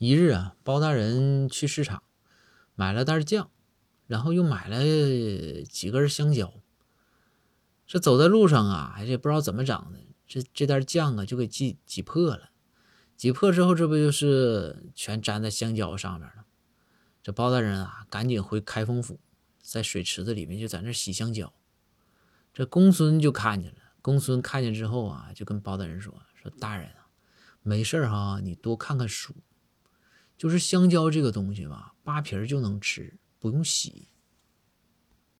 一日啊，包大人去市场买了袋酱，然后又买了几根香蕉。这走在路上啊，也不知道怎么长的，这这袋酱啊就给挤挤破了。挤破之后，这不就是全粘在香蕉上面了？这包大人啊，赶紧回开封府，在水池子里面就在那洗香蕉。这公孙就看见了，公孙看见之后啊，就跟包大人说：“说大人啊，没事哈，你多看看书。就是香蕉这个东西吧，扒皮就能吃，不用洗。